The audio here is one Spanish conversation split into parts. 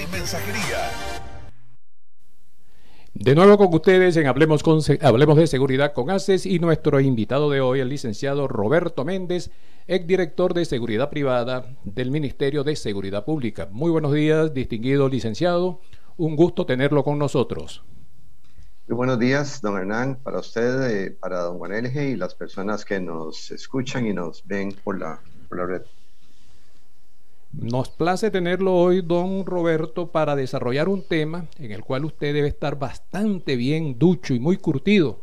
y mensajería. De nuevo con ustedes en Hablemos, con, Hablemos de Seguridad con ACES y nuestro invitado de hoy, el licenciado Roberto Méndez, exdirector de Seguridad Privada del Ministerio de Seguridad Pública. Muy buenos días, distinguido licenciado. Un gusto tenerlo con nosotros. Muy buenos días, don Hernán, para usted, eh, para don Juan Elge y las personas que nos escuchan y nos ven por la, por la red. Nos place tenerlo hoy, don Roberto, para desarrollar un tema en el cual usted debe estar bastante bien ducho y muy curtido,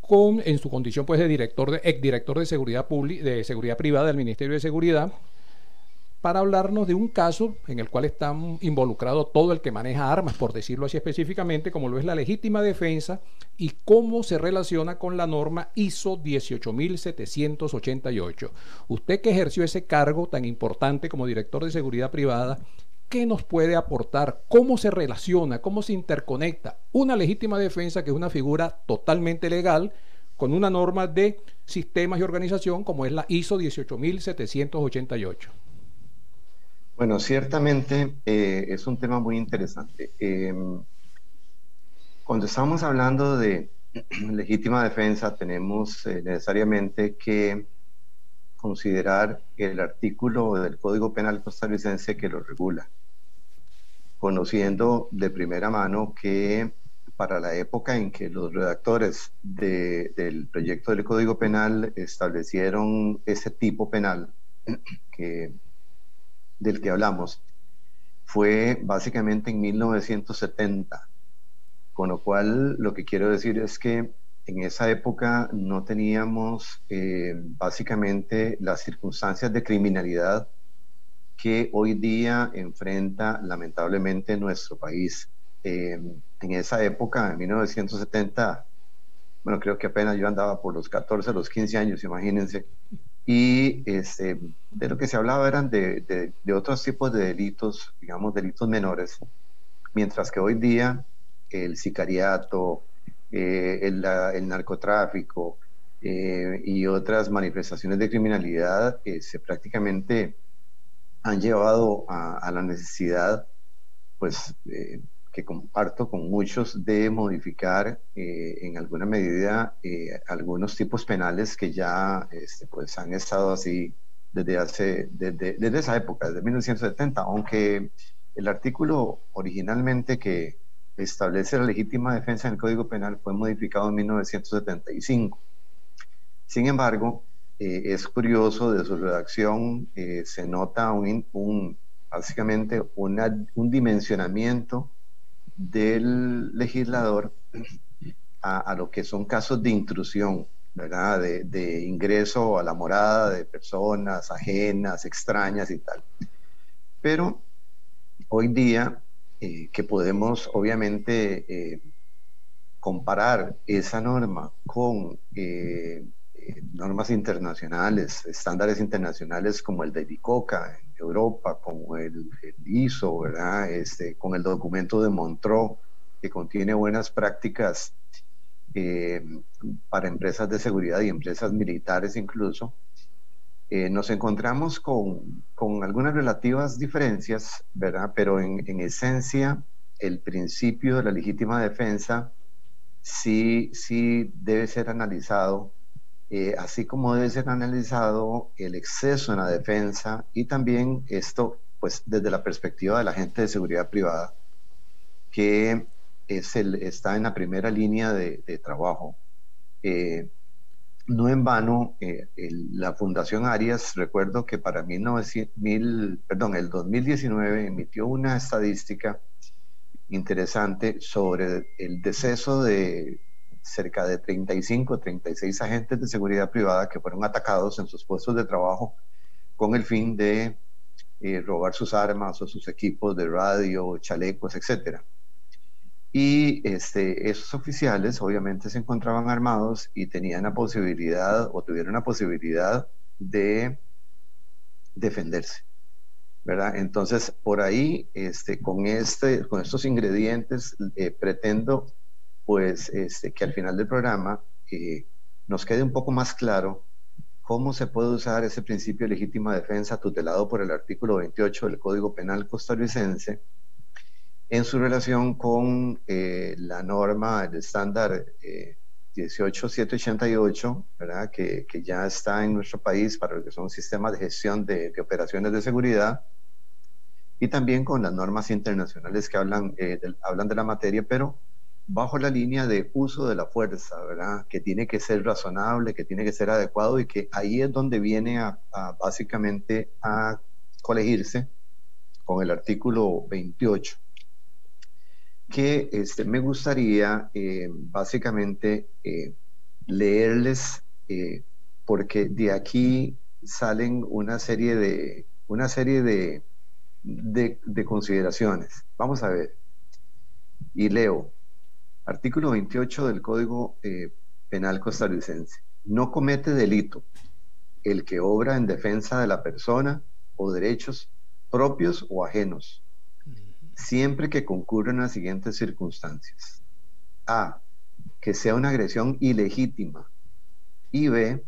con, en su condición pues, de director de, exdirector de seguridad, de seguridad privada del Ministerio de Seguridad, para hablarnos de un caso en el cual está involucrado todo el que maneja armas, por decirlo así específicamente, como lo es la legítima defensa y cómo se relaciona con la norma ISO 18788. Usted que ejerció ese cargo tan importante como director de seguridad privada, ¿qué nos puede aportar? ¿Cómo se relaciona? ¿Cómo se interconecta una legítima defensa, que es una figura totalmente legal, con una norma de sistemas y organización como es la ISO 18788? Bueno, ciertamente eh, es un tema muy interesante. Em, cuando estamos hablando de legítima defensa, tenemos eh, necesariamente que considerar el artículo del Código Penal costarricense que lo regula, conociendo de primera mano que para la época en que los redactores del proyecto del Código Penal establecieron ese tipo penal que del que hablamos fue básicamente en 1970, con lo cual lo que quiero decir es que en esa época no teníamos eh, básicamente las circunstancias de criminalidad que hoy día enfrenta lamentablemente nuestro país. Eh, en esa época, en 1970, bueno, creo que apenas yo andaba por los 14, los 15 años, imagínense, y este, de lo que se hablaba eran de, de, otros tipos de delitos, digamos, delitos menores, mientras que hoy día el sicariato, eh, el, narcotráfico eh, y otras manifestaciones de criminalidad eh, se prácticamente han llevado a la necesidad pues que comparto con muchos de modificar eh, en alguna medida eh, algunos tipos penales que ya este, pues han estado así desde, hace, desde, desde esa época, desde 1970, aunque el artículo originalmente que establece la legítima defensa en el Código Penal fue modificado en 1975. Sin embargo, eh, es curioso de su redacción, se nota un, un básicamente una, un dimensionamiento del legislador a, lo que son casos de intrusión, ¿verdad? De, ingreso a la morada de personas ajenas, extrañas y tal. Pero hoy día eh, que podemos obviamente eh, comparar esa norma con eh, normas internacionales, estándares internacionales como el de ICOCA Europa, como el, ISO, ¿verdad? Este, con el documento de Montreux, que contiene buenas prácticas eh, para empresas de seguridad y empresas militares incluso, eh, nos encontramos con, con, algunas relativas diferencias, ¿verdad? Pero en, en, esencia, el principio de la legítima defensa sí, sí debe ser analizado eh, así como debe ser analizado el exceso en la defensa y también esto, pues desde la perspectiva de la gente de seguridad privada, que es el, está en la primera línea de, trabajo. Eh, no en vano, eh, la Fundación Arias, recuerdo que para 1900, perdón, el 2019 emitió una estadística interesante sobre el deceso de cerca de 35, 36 agentes de seguridad privada que fueron atacados en sus puestos de trabajo con el fin de eh, robar sus armas o sus equipos de radio, chalecos, etc. Y este, esos oficiales obviamente se encontraban armados y tenían la posibilidad o tuvieron la posibilidad de defenderse. ¿verdad? Entonces, por ahí, este, con, este, con estos ingredientes, eh, pretendo pues este, que al final del programa eh, nos quede un poco más claro cómo se puede usar ese principio de legítima defensa tutelado por el artículo 28 del Código Penal costarricense en su relación con eh, la norma, el estándar 18788, ¿verdad? Que, ya está en nuestro país para lo que son sistemas de gestión de, operaciones de seguridad y también con las normas internacionales que hablan, eh, hablan de la materia, pero bajo la línea de uso de la fuerza, ¿verdad? Que tiene que ser razonable, que tiene que ser adecuado y que ahí es donde viene a, básicamente a colegirse con el artículo 28 que este, me gustaría eh, básicamente eh, leerles porque de aquí salen una serie de una serie de de, consideraciones. Vamos a ver. Y leo, artículo 28 del Código eh, Penal costarricense. No comete delito el que obra en defensa de la persona o derechos propios o ajenos, siempre que concurran las siguientes circunstancias. A. Que sea una agresión ilegítima. Y B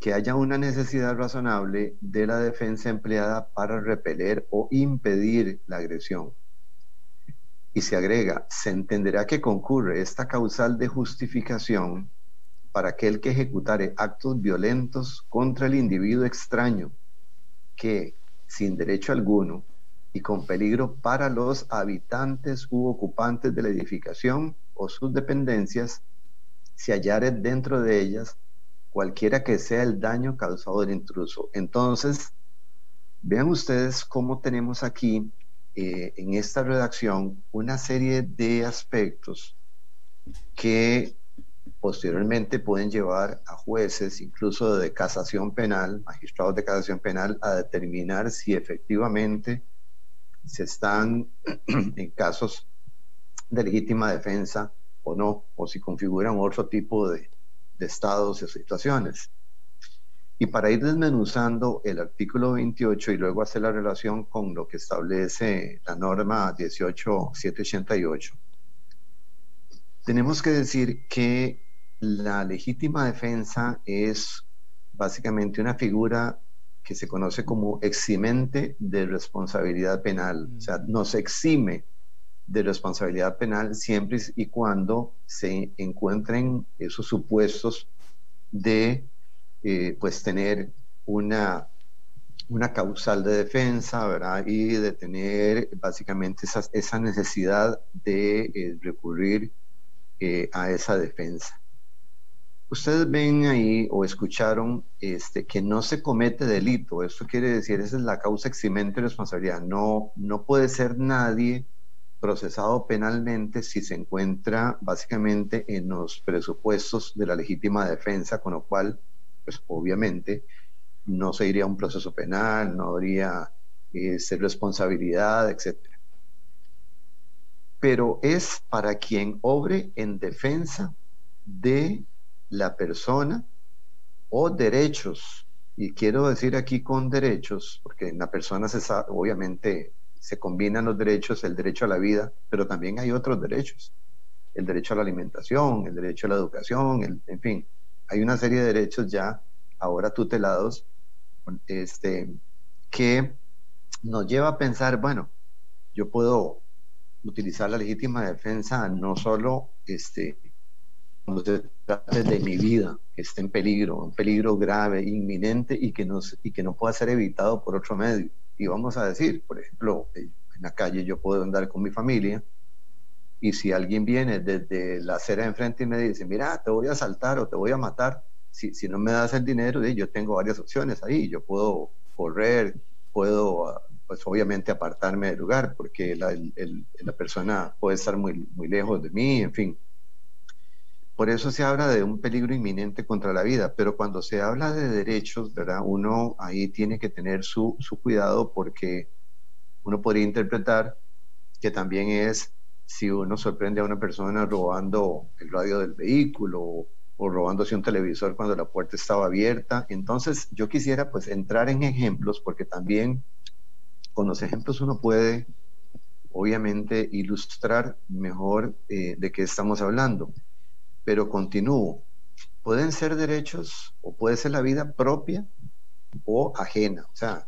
que haya una necesidad razonable de la defensa empleada para repeler o impedir la agresión. Y se agrega, se entenderá que concurre esta causal de justificación para aquel que ejecutare actos violentos contra el individuo extraño que, sin derecho alguno y con peligro para los habitantes u ocupantes de la edificación o sus dependencias, se hallare dentro de ellas cualquiera que sea el daño causado del intruso. Entonces, vean ustedes cómo tenemos aquí eh, en esta redacción una serie de aspectos que posteriormente pueden llevar a jueces, incluso de casación penal, magistrados de casación penal, a determinar si efectivamente se están en casos de legítima defensa o no, o si configuran otro tipo de, estados y situaciones. Y para ir desmenuzando el artículo 28 y luego hacer la relación con lo que establece la norma 18788, tenemos que decir que la legítima defensa es básicamente una figura que se conoce como eximente de responsabilidad penal, o sea, nos exime de responsabilidad penal siempre y cuando se encuentren esos supuestos de eh, pues tener una, una causal de defensa, ¿verdad? Y de tener básicamente esa, esa necesidad de eh, recurrir eh, a esa defensa. Ustedes ven ahí o escucharon este, que no se comete delito. Esto quiere decir, esa es la causa eximente de responsabilidad. No, no puede ser nadie procesado penalmente si se encuentra básicamente en los presupuestos de la legítima defensa, con lo cual, pues obviamente, no se iría a un proceso penal, no habría ser responsabilidad, etc. Pero es para quien obre en defensa de la persona o derechos. Y quiero decir aquí con derechos, porque en la persona se sabe, obviamente se combinan los derechos, el derecho a la vida, pero también hay otros derechos, el derecho a la alimentación, el derecho a la educación, en fin, hay una serie de derechos ya ahora tutelados este, que nos lleva a pensar, bueno, yo puedo utilizar la legítima defensa no solo este, cuando se trata de mi vida, que esté en peligro, un peligro grave, inminente y que, no, y que no pueda ser evitado por otro medio, y vamos a decir, por ejemplo, en la calle yo puedo andar con mi familia y si alguien viene desde la acera enfrente y me dice, mira, te voy a asaltar o te voy a matar, si, si no me das el dinero, yo tengo varias opciones ahí, yo puedo correr, puedo, pues obviamente apartarme del lugar porque la, la persona puede estar muy, muy lejos de mí, en fin. por eso se habla de un peligro inminente contra la vida, pero cuando se habla de derechos, ¿verdad? Uno ahí tiene que tener su, su cuidado porque uno podría interpretar que también es si uno sorprende a una persona robando el radio del vehículo o robándose un televisor cuando la puerta estaba abierta. Entonces yo quisiera pues entrar en ejemplos porque también con los ejemplos uno puede obviamente ilustrar mejor eh, de qué estamos hablando. Pero continúo. Pueden ser derechos o puede ser la vida propia o ajena. O sea,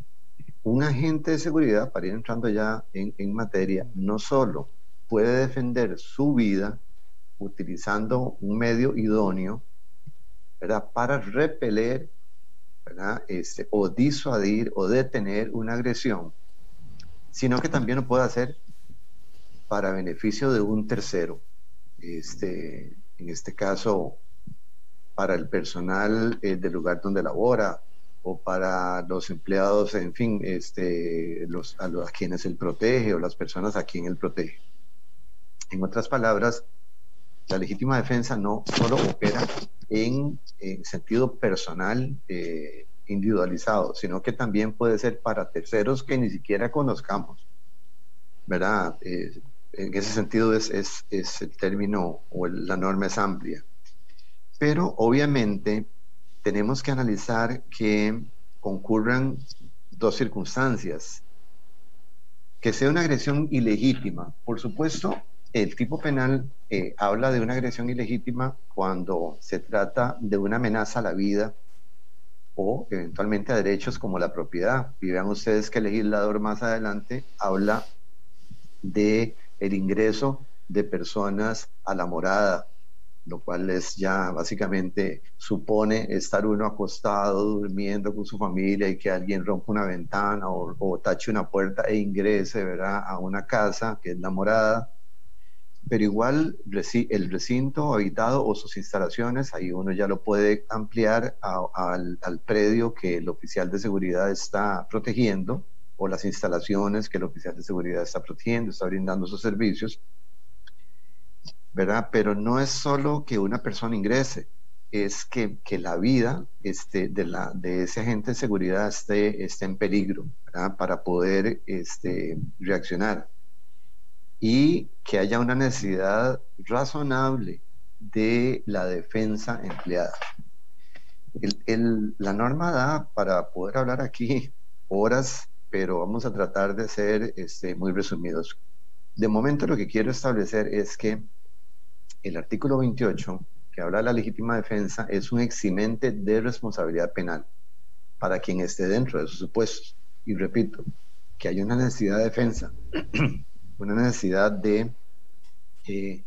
un agente de seguridad, para ir entrando ya en materia, no solo puede defender su vida utilizando un medio idóneo, ¿verdad? Para repeler. Este, o disuadir o detener una agresión, sino que también lo puede hacer para beneficio de un tercero. Este, en este caso, para el personal eh, del lugar donde labora o para los empleados, en fin, este, los, a, los, a quienes él protege o las personas a quien él protege. En otras palabras, la legítima defensa no solo opera en, sentido personal, eh, individualizado, sino que también puede ser para terceros que ni siquiera conozcamos, ¿verdad? Eh, en ese sentido es, es, es, el término o la norma es amplia. Pero obviamente tenemos que analizar que concurran dos circunstancias. Que sea una agresión ilegítima. Por supuesto, el tipo penal eh, habla de una agresión ilegítima cuando se trata de una amenaza a la vida o eventualmente a derechos como la propiedad. Y vean ustedes que el legislador más adelante habla de el ingreso de personas a la morada, lo cual es ya básicamente supone estar uno acostado, durmiendo con su familia y que alguien rompa una ventana o, o tache una puerta e ingrese ¿verdad? a una casa que es la morada pero igual el recinto habitado o sus instalaciones, ahí uno ya lo puede ampliar al, predio que el oficial de seguridad está protegiendo o las instalaciones que el oficial de seguridad está protegiendo, está brindando sus servicios, ¿verdad? Pero no es solo que una persona ingrese, es que, que la vida este, de, la, de ese agente de seguridad esté, esté en peligro. Para poder este, reaccionar y que haya una necesidad razonable de la defensa empleada. la norma da para poder hablar aquí horas, pero vamos a tratar de ser este, muy resumidos. De momento lo que quiero establecer es que el artículo 28, que habla de la legítima defensa, es un eximente de responsabilidad penal para quien esté dentro de esos supuestos. Y repito, que haya una necesidad de defensa una necesidad de, eh,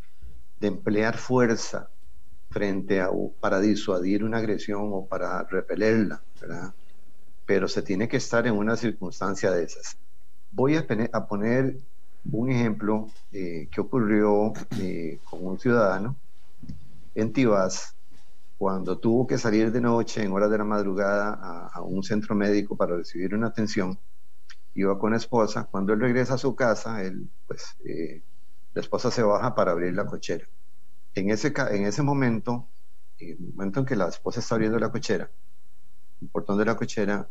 de emplear fuerza frente a, para disuadir una agresión o para repelerla. Pero se tiene que estar en una circunstancia de esas. Voy a, poner un ejemplo eh, que ocurrió eh, con un ciudadano en Tibás cuando tuvo que salir de noche en horas de la madrugada a un centro médico para recibir una atención iba con la esposa. Cuando él regresa a su casa, pues, eh, la esposa se baja para abrir la cochera. En ese, en ese momento, en el momento en que la esposa está abriendo la cochera, el portón de la cochera,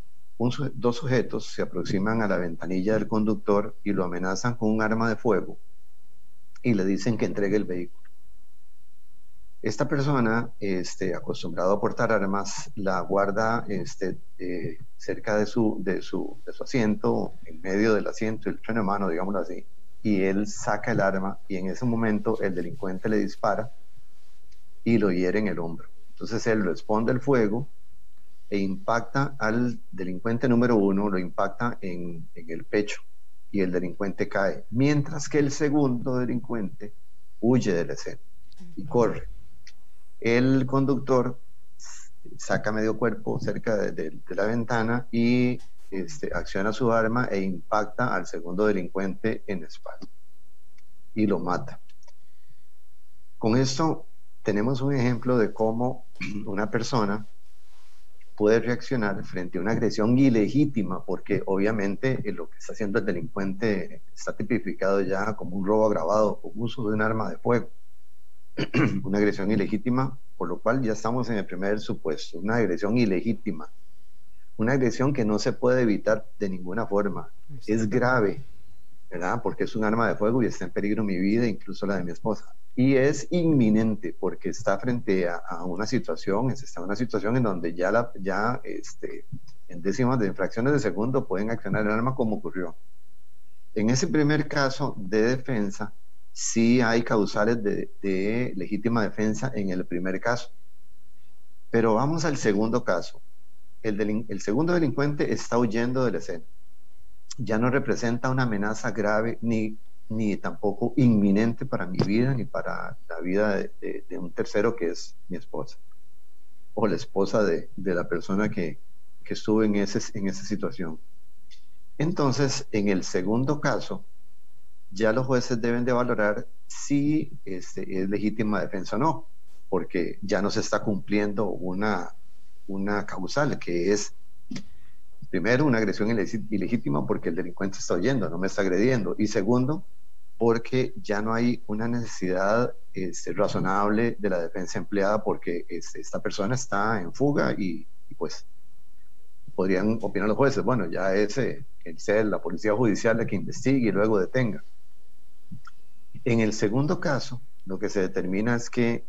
dos sujetos se aproximan a la ventanilla del conductor y lo amenazan con un arma de fuego y le dicen que entregue el vehículo. Esta persona, este, acostumbrado a portar armas, la guarda este, eh, cerca de su, asiento, en medio del asiento, el freno de mano, digámoslo así, y él saca el arma y en ese momento el delincuente le dispara y lo hiere en el hombro. Entonces él responde el fuego e impacta al delincuente número uno, lo impacta en, en el pecho y el delincuente cae, mientras que el segundo delincuente huye del escena y corre. El conductor saca medio cuerpo cerca de, la ventana y este, acciona su arma e impacta al segundo delincuente en espalda y lo mata. Con esto tenemos un ejemplo de cómo una persona puede reaccionar frente a una agresión ilegítima, porque obviamente lo que está haciendo el delincuente está tipificado ya como un robo agravado con uso de un arma de fuego una agresión ilegítima, por lo cual ya estamos en el primer supuesto, una agresión ilegítima, una agresión que no se puede evitar de ninguna forma, es grave, ¿verdad? Porque es un arma de fuego y está en peligro mi vida, incluso la de mi esposa. Y es inminente porque está frente a, una situación, está en una situación en donde ya, la, ya este, en décimas de infracciones de segundo pueden accionar el arma como ocurrió. En ese primer caso de defensa, sí hay causales de, legítima defensa en el primer caso. Pero vamos al segundo caso. El, segundo delincuente está huyendo de la escena. Ya no representa una amenaza grave ni, ni tampoco inminente para mi vida ni para la vida de, un tercero que es mi esposa o la esposa de, la persona que, que estuvo en, ese, en esa situación. Entonces, en el segundo caso, ya los jueces deben de valorar si este, es legítima defensa o no, porque ya no se está cumpliendo una, una causal, que es, primero, una agresión ilegítima porque el delincuente está oyendo, no me está agrediendo, y segundo, porque ya no hay una necesidad este, razonable de la defensa empleada porque este, esta persona está en fuga y, pues podrían opinar los jueces, bueno, ya es el la policía judicial la que investigue y luego detenga. En el segundo caso, lo que se determina es que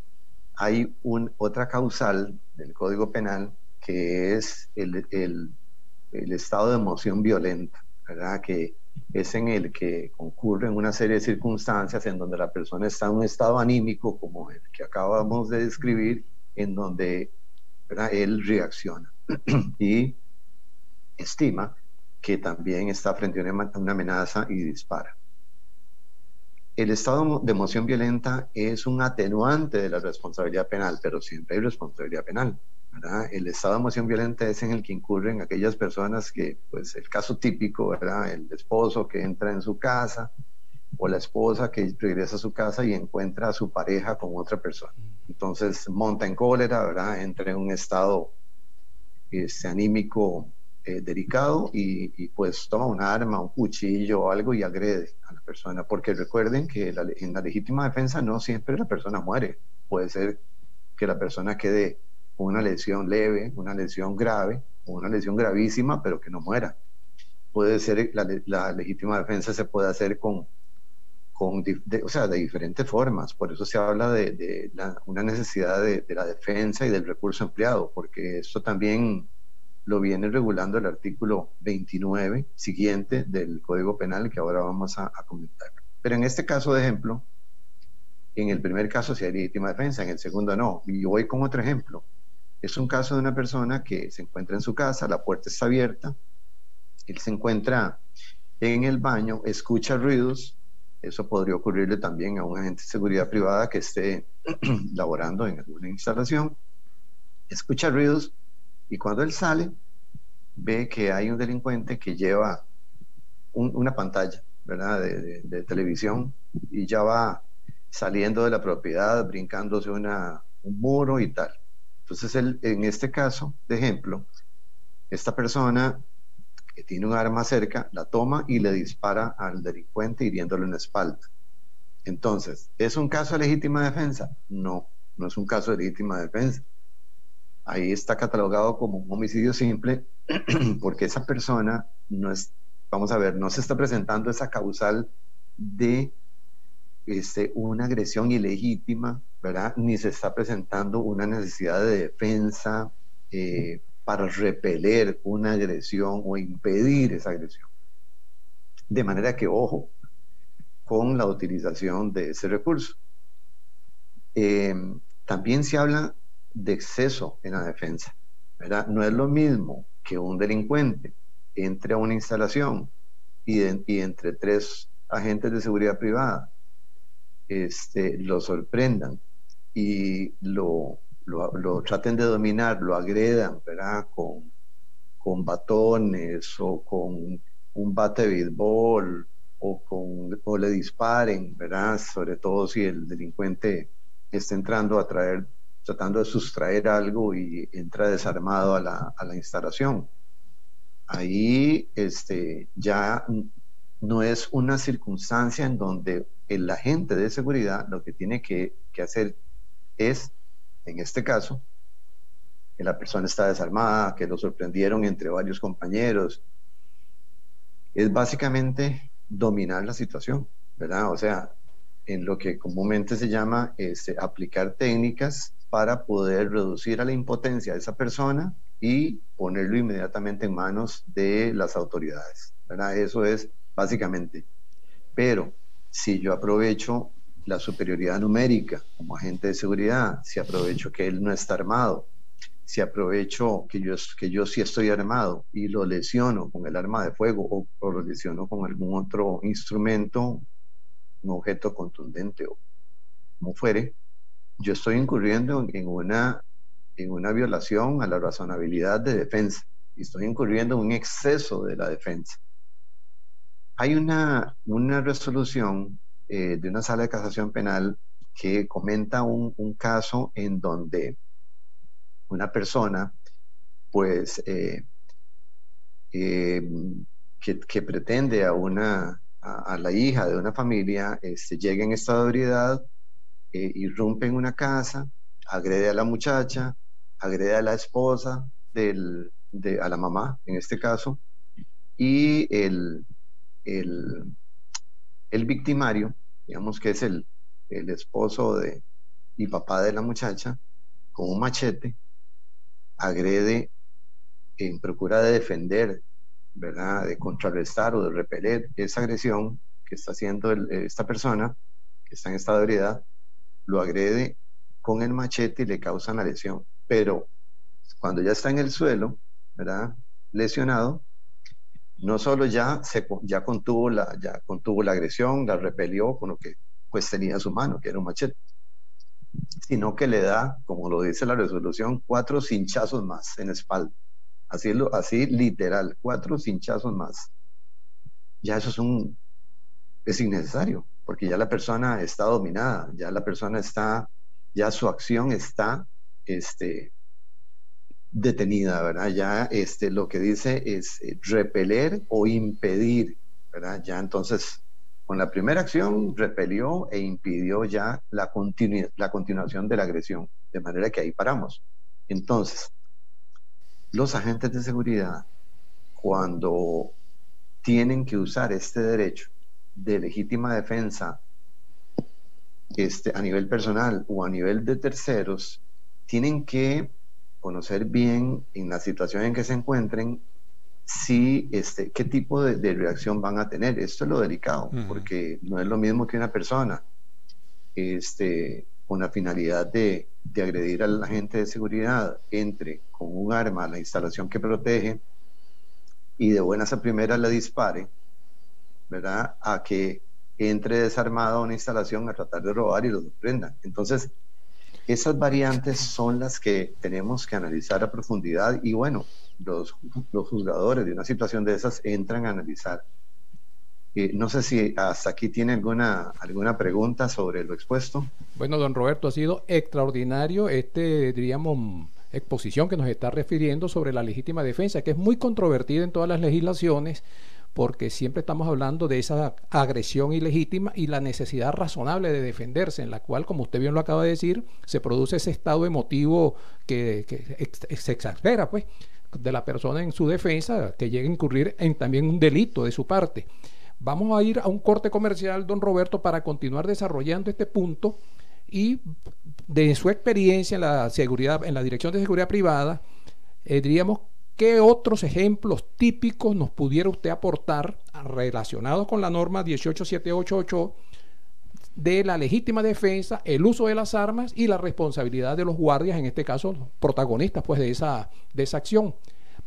hay un, otra causal del Código Penal que es el, estado de emoción violenta. Que es en el que concurren una serie de circunstancias en donde la persona está en un estado anímico como el que acabamos de describir, en donde él reacciona y estima que también está frente a una amenaza y dispara. El estado de emoción violenta es un atenuante de la responsabilidad penal, pero siempre hay responsabilidad penal. El estado de emoción violenta es en el que incurren aquellas personas que, pues el caso típico, ¿verdad? el esposo que entra en su casa o la esposa que regresa a su casa y encuentra a su pareja con otra persona. Entonces monta en cólera, entra en un estado este, anímico eh, delicado y, pues toma un arma, un cuchillo o algo y agrede a la persona. Porque recuerden que en la legítima defensa no siempre la persona muere. Puede ser que la persona quede con una lesión leve, una lesión grave una lesión gravísima, pero que no muera. Puede ser, la, la legítima defensa se puede hacer con, con o sea, de diferentes formas. Por eso se habla de, una necesidad de, de, la defensa y del recurso empleado, porque esto también lo viene regulando el artículo 29 siguiente del Código Penal que ahora vamos a, comentar. Pero en este caso de ejemplo, en el primer caso sí hay legítima defensa, en el segundo no. Y yo voy con otro ejemplo. Es un caso de una persona que se encuentra en su casa, la puerta está abierta, él se encuentra en el baño, escucha ruidos, eso podría ocurrirle también a un agente de seguridad privada que esté laborando en alguna instalación, escucha ruidos, y cuando él sale, ve que hay un delincuente que lleva una pantalla, ¿verdad? De, televisión y ya va saliendo de la propiedad, brincándose una, un muro y tal. Entonces, él, en este caso, de ejemplo, esta persona que tiene un arma cerca, la toma y le dispara al delincuente hiriéndole en espalda. Entonces, ¿es un caso de legítima defensa? No, no es un caso de legítima defensa ahí está catalogado como un homicidio simple porque esa persona no es, vamos a ver, no se está presentando esa causal de este, una agresión ilegítima, ¿verdad? Ni se está presentando una necesidad de defensa eh, para repeler una agresión o impedir esa agresión. De manera que, ojo, con la utilización de ese recurso. Eh, también se habla de exceso en la defensa. ¿verdad? No es lo mismo que un delincuente entre a una instalación y, entre tres agentes de seguridad privada este, lo sorprendan y lo, lo, traten de dominar, lo agredan ¿verdad? Con, con batones o con un bate de béisbol o, con, o le disparen, ¿verdad? sobre todo si el delincuente está entrando a traer tratando de sustraer algo y entra desarmado a la, a la instalación. Ahí este, ya no es una circunstancia en donde el agente de seguridad lo que tiene que, que hacer es, en este caso, que la persona está desarmada, que lo sorprendieron entre varios compañeros. Es básicamente dominar la situación, ¿verdad? O sea, en lo que comúnmente se llama este, aplicar técnicas para poder reducir a la impotencia de esa persona y ponerlo inmediatamente en manos de las autoridades. ¿verdad? Eso es básicamente. Pero si yo aprovecho la superioridad numérica como agente de seguridad, si aprovecho que él no está armado, si aprovecho que yo, que yo sí estoy armado y lo lesiono con el arma de fuego o, o lo lesiono con algún otro instrumento, un objeto contundente o como fuere, yo estoy incurriendo en una, en una violación a la razonabilidad de defensa y estoy incurriendo en un exceso de la defensa. Hay una, una resolución eh, de una sala de casación penal que comenta un, un caso en donde una persona, pues, eh, eh, que, que, pretende a una a, la hija de una familia, este, llega en estado de ebriedad, eh, irrumpe en una casa, agrede a la muchacha, agrede a la esposa, de, a la mamá en este caso, y el, victimario, digamos que es el, esposo y papá de la muchacha, con un machete, agrede en procura de defender, ¿verdad? De contrarrestar o de repeler esa agresión que está haciendo esta persona que está en estado de ebriedad, lo agrede con el machete y le causa la lesión. Pero cuando ya está en el suelo, ¿verdad? Lesionado, no solo ya, se, ya, contuvo la, ya contuvo la agresión, la repelió con lo que pues tenía en su mano, que era un machete, sino que le da, como lo dice la resolución, cuatro cinchazos más en espalda. Así, así literal, cuatro cinchazos más. Ya eso es un, es innecesario, porque ya la persona está dominada, ya la persona está, ya su acción está, este, detenida, ¿verdad? Ya este, lo que dice es eh, repeler o impedir, ¿verdad? Ya entonces, con la primera acción, repelió e impidió ya la, continu la continuación de la agresión, de manera que ahí paramos. Entonces, los agentes de seguridad, cuando tienen que usar este derecho de legítima defensa este, a nivel personal o a nivel de terceros, tienen que conocer bien en la situación en que se encuentren si este, qué tipo de, de reacción van a tener. Esto es lo delicado, porque no es lo mismo que una persona este, con la finalidad de, de agredir al agente de seguridad entre con un arma a la instalación que protege y de buenas a primeras la dispare, ¿verdad? A que entre desarmado a una instalación a tratar de robar y lo sorprendan. Entonces, esas variantes son las que tenemos que analizar a profundidad y bueno, los, los juzgadores de una situación de esas entran a analizar eh, no sé si hasta aquí tiene alguna, alguna pregunta sobre lo expuesto. Bueno, don Roberto, ha sido extraordinario este, diríamos, exposición que nos está refiriendo sobre la legítima defensa, que es muy controvertida en todas las legislaciones, porque siempre estamos hablando de esa agresión ilegítima y la necesidad razonable de defenderse, en la cual, como usted bien lo acaba de decir, se produce ese estado emotivo que, se exaspera, pues, de la persona en su defensa, que llega a incurrir en también un delito de su parte. Vamos a ir a un corte comercial, don Roberto, para continuar desarrollando este punto y de su experiencia en la seguridad, en la Dirección de Seguridad Privada, eh, diríamos qué otros ejemplos típicos nos pudiera usted aportar relacionados con la norma 18788 de la legítima defensa, el uso de las armas y la responsabilidad de los guardias, en este caso protagonistas pues, de, esa, de esa acción.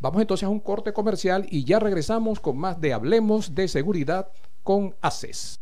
Vamos entonces a un corte comercial y ya regresamos con más de Hablemos de Seguridad con ACES.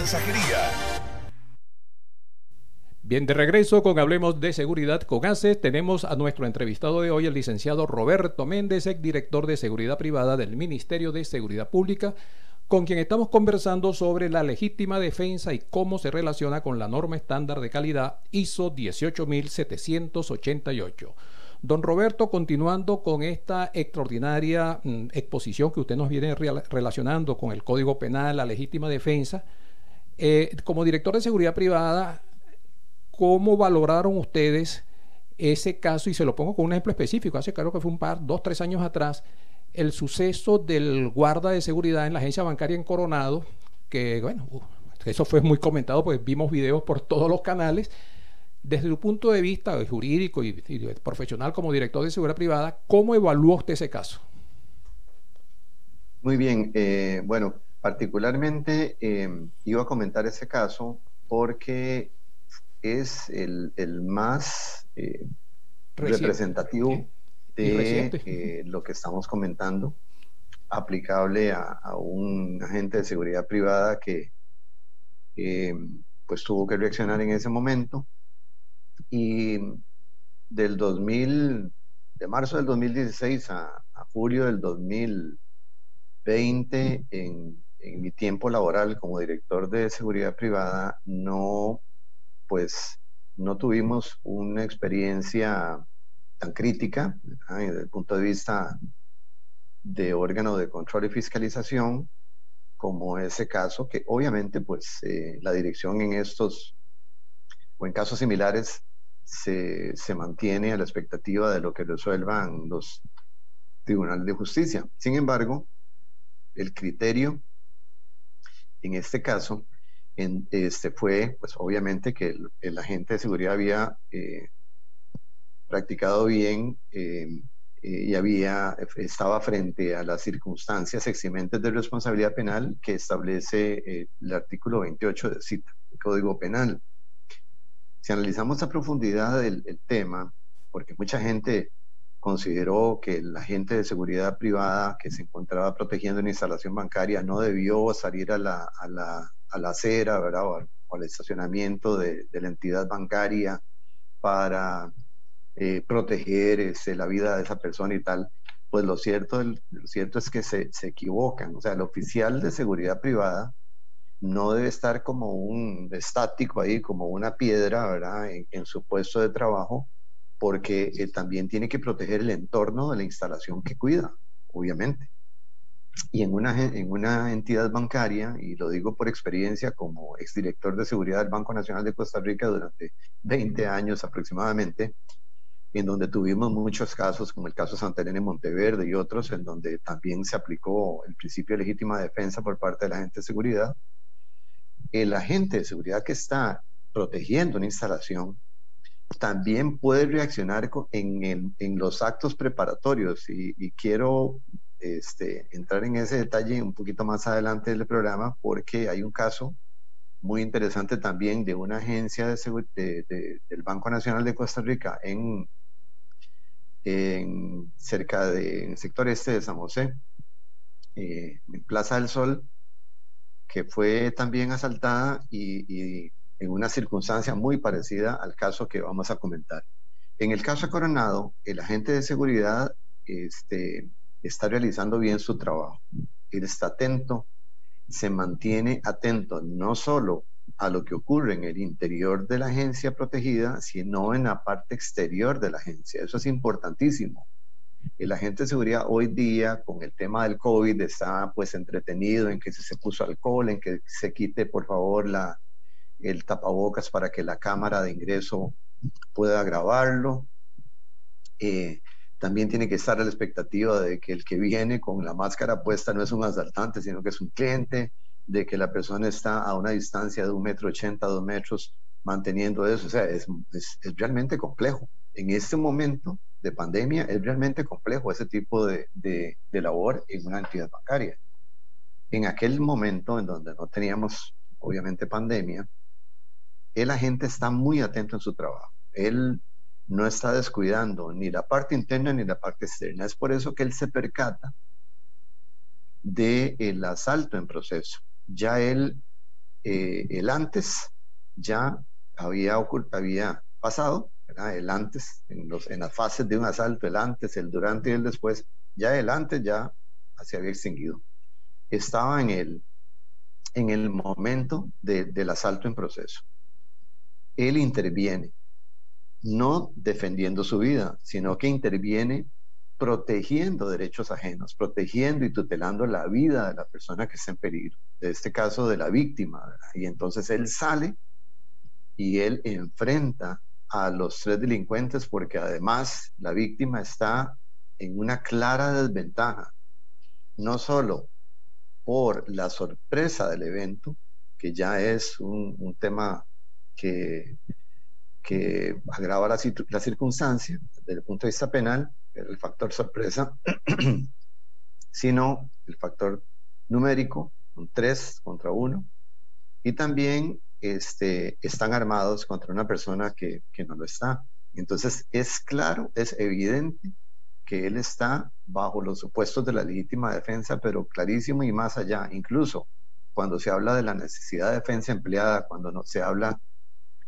mensajería. Bien, de regreso con Hablemos de Seguridad con ACES, tenemos a nuestro entrevistado de hoy, el licenciado Roberto Méndez, ex director de Seguridad Privada del Ministerio de Seguridad Pública, con quien estamos conversando sobre la legítima defensa y cómo se relaciona con la norma estándar de calidad ISO 18788. Don Roberto, continuando con esta extraordinaria mm, exposición que usted nos viene relacionando con el Código Penal, la legítima defensa, eh, como director de seguridad privada, ¿Cómo valoraron ustedes ese caso? Y se lo pongo con un ejemplo específico. Hace creo que fue un par, dos, tres años atrás, el suceso del guarda de seguridad en la agencia bancaria en Coronado, que bueno, eso fue muy comentado, pues vimos videos por todos los canales. Desde su punto de vista jurídico y, profesional como director de seguridad privada, ¿cómo evaluó usted ese caso? Muy bien, eh, bueno, particularmente eh, iba a comentar ese caso porque es el, más eh, representativo de eh, lo que estamos comentando, aplicable a, un agente de seguridad privada que pues tuvo que reaccionar en ese momento. Y del 2000, de marzo del 2016 a, a julio del 2020, en, en mi tiempo laboral como director de seguridad privada, no pues no tuvimos una experiencia tan crítica desde el punto de vista de órgano de control y fiscalización como ese caso, que obviamente pues eh, la dirección en estos o en casos similares se, se, mantiene a la expectativa de lo que resuelvan los tribunales de justicia. Sin embargo, el criterio en este caso este, fue, pues obviamente que el, agente de seguridad había eh, practicado bien eh, eh, y había, estaba frente a las circunstancias eximentes de responsabilidad penal que establece el artículo 28 del CITA, Código Penal. Si analizamos a profundidad el tema, porque mucha gente consideró que el agente de seguridad privada que se encontraba protegiendo una instalación bancaria no debió salir a la, a la a la acera, ¿verdad? O, al estacionamiento de, la entidad bancaria para eh, proteger este, la vida de esa persona y tal, pues lo cierto, lo cierto es que se, se, equivocan. O sea, el oficial de seguridad privada no debe estar como un estático ahí, como una piedra, ¿verdad? En, su puesto de trabajo, porque eh, también tiene que proteger el entorno de la instalación que cuida, obviamente y en una, en una entidad bancaria, y lo digo por experiencia como exdirector de seguridad del Banco Nacional de Costa Rica durante 20 años aproximadamente, en donde tuvimos muchos casos, como el caso Santa Elena en Monteverde y otros, en donde también se aplicó el principio de legítima defensa por parte de la agente de seguridad. El agente de seguridad que está protegiendo una instalación también puede reaccionar en, los actos preparatorios. Y, quiero este, entrar en ese detalle un poquito más adelante del programa porque hay un caso muy interesante también de una agencia de, del Banco Nacional de Costa Rica en, cerca del sector este de San José, eh, en Plaza del Sol, que fue también asaltada y, en una circunstancia muy parecida al caso que vamos a comentar. En el caso de Coronado, el agente de seguridad este, está realizando bien su trabajo. Él está atento, se mantiene atento no solo a lo que ocurre en el interior de la agencia protegida, sino en la parte exterior de la agencia. Eso es importantísimo. El agente de seguridad hoy día, con el tema del COVID, está pues entretenido en que se puso alcohol, en que se quite por favor la, el tapabocas para que la cámara de ingreso pueda grabarlo. Eh, también tiene que estar la expectativa de que el que viene con la máscara puesta no es un asaltante, sino que es un cliente, de que la persona está a una distancia de un metro ochenta, dos metros, manteniendo eso. O sea, es, es, realmente complejo. En este momento de pandemia es realmente complejo ese tipo de, de labor en una entidad bancaria. En aquel momento en donde no teníamos, obviamente, pandemia, el agente está muy atento en su trabajo. Él no está descuidando ni la parte interna ni la parte externa. Es por eso que él se percata del el asalto en proceso. Ya él, eh, el antes, ya había, había pasado, el antes, en, los, en las fases de un asalto, el antes, el durante y el después, ya el antes ya se había extinguido. Estaba en el, en el momento del asalto en proceso. Él interviene, no defendiendo su vida, sino que interviene protegiendo derechos ajenos, protegiendo y tutelando la vida de la persona que está en peligro, de este caso de la víctima. Y entonces él sale y él enfrenta a los tres delincuentes porque además la víctima está en una clara desventaja, no solo por la sorpresa del evento, que ya es un, tema que, que agrava la, la circunstancia desde el punto de vista penal, el factor sorpresa, sino el factor numérico, un 3 contra 1, y también este, están armados contra una persona que, que no lo está. Entonces es claro, es evidente que él está bajo los supuestos de la legítima defensa, pero clarísimo y más allá. Incluso cuando se habla de la necesidad de defensa empleada, cuando no, se habla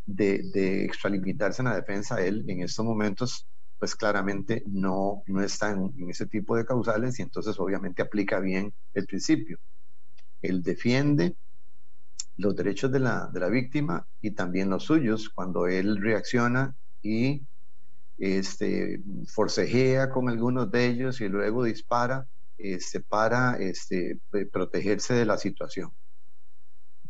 de, de extralimitarse en la defensa, él en estos momentos pues claramente no, no está en, ese tipo de causales y entonces obviamente aplica bien el principio. Él defiende los derechos de la, de la víctima y también los suyos cuando él reacciona y este, forcejea con algunos de ellos y luego dispara este, para este, protegerse de la situación.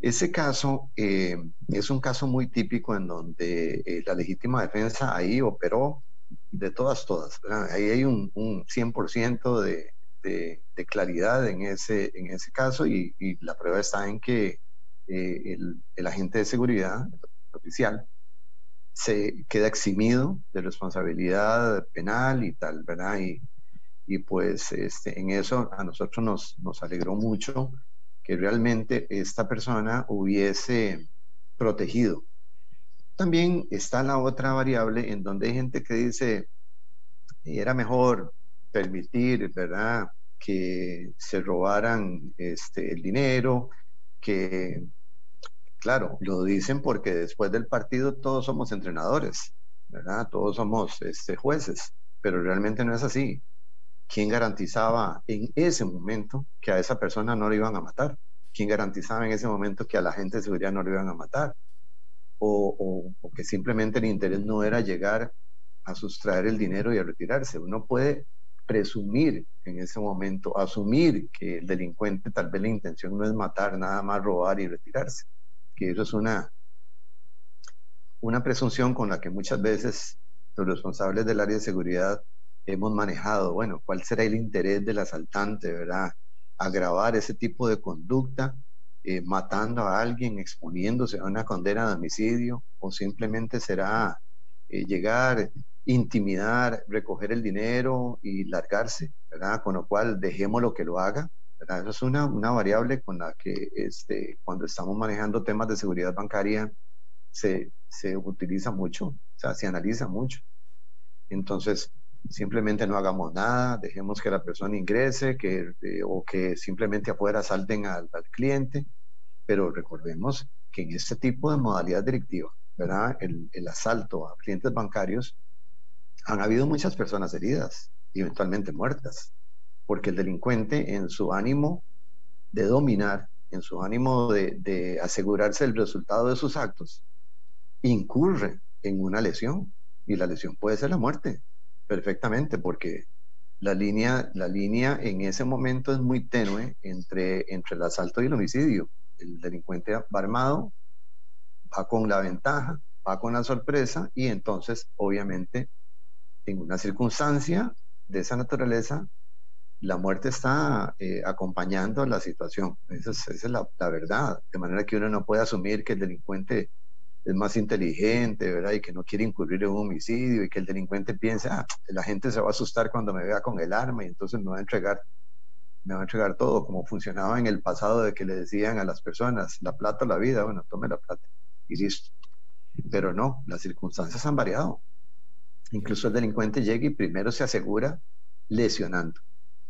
Ese caso eh, es un caso muy típico en donde eh, la legítima defensa ahí operó de todas, todas. Ahí hay un, un 100% de, de, de, claridad en ese, en ese caso y, y la prueba está en que eh, el, el, agente de seguridad oficial se queda eximido de responsabilidad penal y tal, ¿verdad? Y, y pues este, en eso a nosotros nos, nos alegró mucho que realmente esta persona hubiese protegido también está la otra variable en donde hay gente que dice, era mejor permitir, ¿verdad?, que se robaran este, el dinero, que, claro, lo dicen porque después del partido todos somos entrenadores, ¿verdad? Todos somos este, jueces, pero realmente no es así. ¿Quién garantizaba en ese momento que a esa persona no le iban a matar? ¿Quién garantizaba en ese momento que a la gente de seguridad no le iban a matar? o, que simplemente el interés no era llegar a sustraer el dinero y a retirarse. Uno puede presumir en ese momento, asumir que el delincuente tal vez la intención no es matar, nada más robar y retirarse, que eso es una, una presunción con la que muchas veces los responsables del área de seguridad hemos manejado, bueno, ¿cuál será el interés del asaltante, verdad? Agravar ese tipo de conducta eh, matando a alguien, exponiéndose a una condena de homicidio, o simplemente será eh, llegar, intimidar, recoger el dinero y largarse, ¿verdad? Con lo cual dejemos lo que lo haga. ¿verdad? Eso es una, una variable con la que este, cuando estamos manejando temas de seguridad bancaria se, se utiliza mucho, o sea, se analiza mucho. Entonces, simplemente no hagamos nada, dejemos que la persona ingrese que, eh, o que simplemente afuera salten al, cliente, pero recordemos que en este tipo de modalidad directiva, ¿verdad? El, asalto a clientes bancarios, han habido muchas personas heridas y eventualmente muertas, porque el delincuente en su ánimo de dominar, en su ánimo de asegurarse el resultado de sus actos, incurre en una lesión y la lesión puede ser la muerte perfectamente, porque la línea, la línea en ese momento es muy tenue entre, entre el asalto y el homicidio. El delincuente va armado, va con la ventaja, va con la sorpresa y entonces, obviamente, en una circunstancia de esa naturaleza, la muerte está eh, acompañando la situación. Esa es, la, verdad. De manera que uno no puede asumir que el delincuente es más inteligente, ¿verdad? Y que no quiere incurrir en un homicidio y que el delincuente piensa, ah, la gente se va a asustar cuando me vea con el arma y entonces me va a entregar, me va a entregar todo, como funcionaba en el pasado de que le decían a las personas, la plata la vida, bueno, tome la plata y listo. Pero no, las circunstancias han variado. Incluso el delincuente llega y primero se asegura lesionando.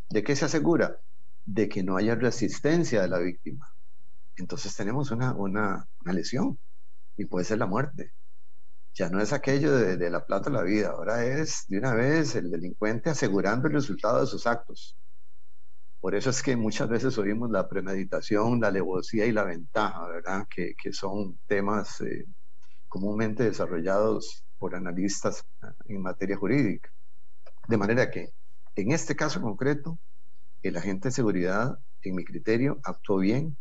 ¿De qué se asegura? De que no haya resistencia de la víctima. Entonces tenemos una, una, una lesión y puede ser la muerte. ya no es aquello de, la plata a la vida, ahora es de una vez el delincuente asegurando el resultado de sus actos. Por eso es que muchas veces oímos la premeditación, la alevosía y la ventaja, ¿verdad? Que, son temas eh, comúnmente desarrollados por analistas en materia jurídica. De manera que, en este caso concreto, el agente de seguridad, en mi criterio, actuó bien.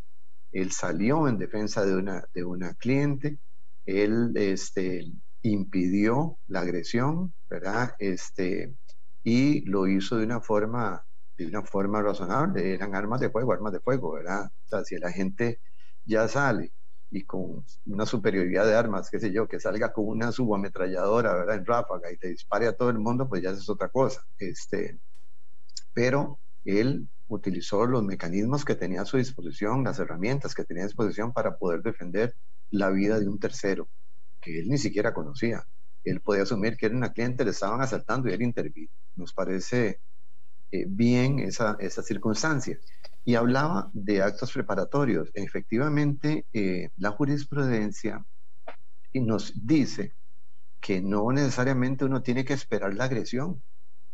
Él salió en defensa de una, de una cliente, él este, impidió la agresión, ¿verdad? Este, y lo hizo de una forma, de una forma razonable, eran armas de fuego, armas de fuego, ¿verdad? O sea, si la gente ya sale y con una superioridad de armas, qué sé yo, que salga con una subametralladora, ¿verdad? En ráfaga y te dispare a todo el mundo, pues ya es otra cosa. Este, pero él utilizó los mecanismos que tenía a su disposición, las herramientas que tenía a disposición para poder defender la vida de un tercero que él ni siquiera conocía. Él podía asumir que era una cliente, le estaban asaltando y él intervino. Nos parece eh, bien esa, esa, circunstancia. Y hablaba de actos preparatorios. Efectivamente, eh, la jurisprudencia nos dice que no necesariamente uno tiene que esperar la agresión.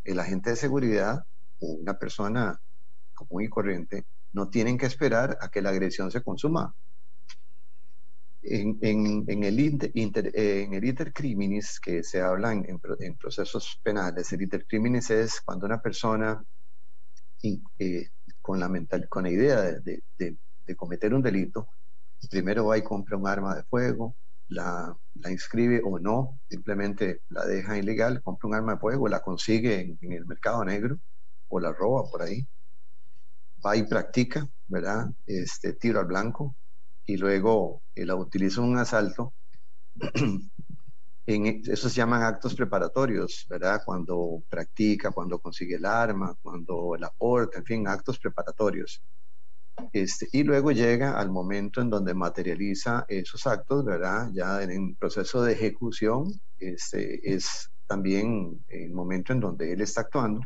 El agente de seguridad o una persona común y corriente no tienen que esperar a que la agresión se consuma. En, en, el inter, en el intercriminis que se habla en, en, procesos penales, el intercriminis es cuando una persona eh, con, la mental, con la idea de, de, de, cometer un delito, primero va y compra un arma de fuego, la, la, inscribe o no, simplemente la deja ilegal, compra un arma de fuego, la consigue en, el mercado negro o la roba por ahí, va y practica, ¿verdad? Este tiro al blanco, y luego eh, la utiliza un asalto, en, e, eso se llaman actos preparatorios, ¿verdad? Cuando practica, cuando consigue el arma, cuando la porta, en fin, actos preparatorios. Este, y luego llega al momento en donde materializa esos actos, ¿verdad? Ya en, proceso de ejecución, este, es también el momento en donde él está actuando.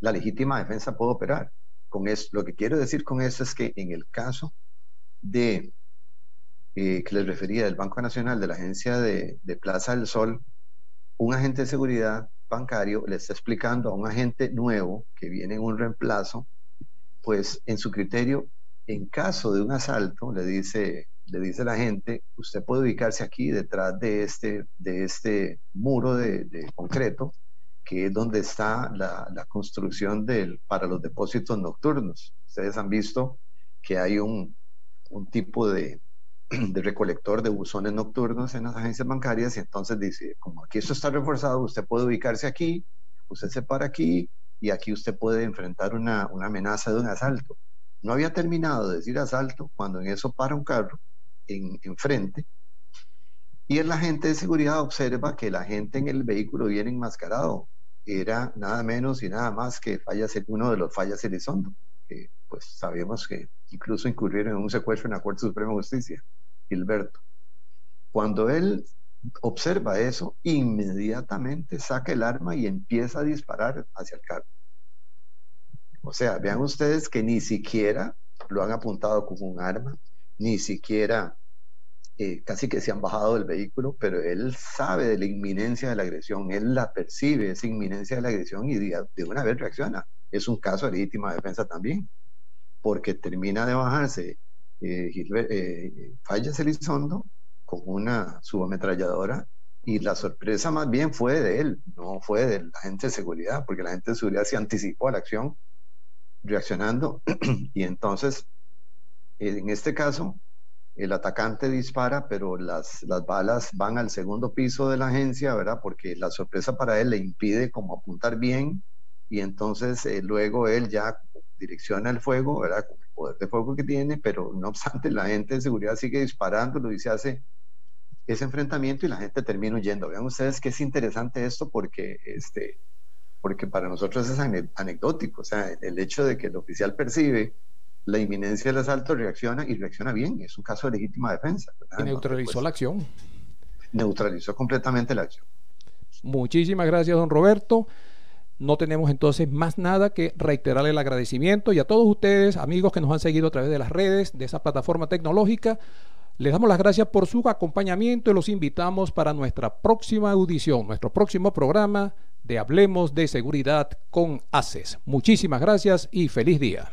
La legítima defensa puede operar. Eso, lo que quiero decir con eso es que en el caso de eh, que les refería del Banco Nacional, de la agencia de, Plaza del Sol, un agente de seguridad bancario le está explicando a un agente nuevo que viene en un reemplazo, pues en su criterio, en caso de un asalto, le dice, le dice la gente, usted puede ubicarse aquí detrás de este, de este muro de, concreto, que es donde está la, la, construcción del, para los depósitos nocturnos. Ustedes han visto que hay un, un tipo de, de recolector de buzones nocturnos en las agencias bancarias y entonces dice, como aquí esto está reforzado, usted puede ubicarse aquí, usted se para aquí y aquí usted puede enfrentar una, una amenaza de un asalto. No había terminado de decir asalto cuando en eso para un carro en, enfrente y el agente de seguridad observa que la gente en el vehículo viene enmascarado. Era nada menos y nada más que fallas, uno de los fallas Elizondo, que pues sabemos que incluso incurrieron en un secuestro en la Corte Suprema de Justicia, Gilberto. Cuando él observa eso, inmediatamente saca el arma y empieza a disparar hacia el carro. O sea, vean ustedes que ni siquiera lo han apuntado con un arma, ni siquiera eh, casi que se han bajado del vehículo, pero él sabe de la inminencia de la agresión, él la percibe, esa inminencia de la agresión y de, una vez reacciona. Es un caso de legítima defensa también porque termina de bajarse eh, eh, Fallas Elizondo con una subametralladora y la sorpresa más bien fue de él, no fue de la gente de seguridad, porque la gente de seguridad se anticipó a la acción reaccionando y entonces en este caso el atacante dispara, pero las, las balas van al segundo piso de la agencia, ¿verdad? Porque la sorpresa para él le impide como apuntar bien y entonces eh, luego él ya direcciona el fuego, ¿verdad? Con el poder de fuego que tiene, pero no obstante la gente de seguridad sigue disparándolo y se hace ese enfrentamiento y la gente termina huyendo. Vean ustedes que es interesante esto porque, este, porque para nosotros es anecdótico, o sea, el hecho de que el oficial percibe la inminencia del asalto, reacciona y reacciona bien, es un caso de legítima defensa. Y neutralizó pues, la acción. Neutralizó completamente la acción. Muchísimas gracias, don Roberto. No tenemos entonces más nada que reiterarle el agradecimiento y a todos ustedes, amigos que nos han seguido a través de las redes, de esa plataforma tecnológica, Les damos las gracias por su acompañamiento y los invitamos para nuestra próxima audición, nuestro próximo programa de Hablemos de Seguridad con ACES. Muchísimas gracias y feliz día.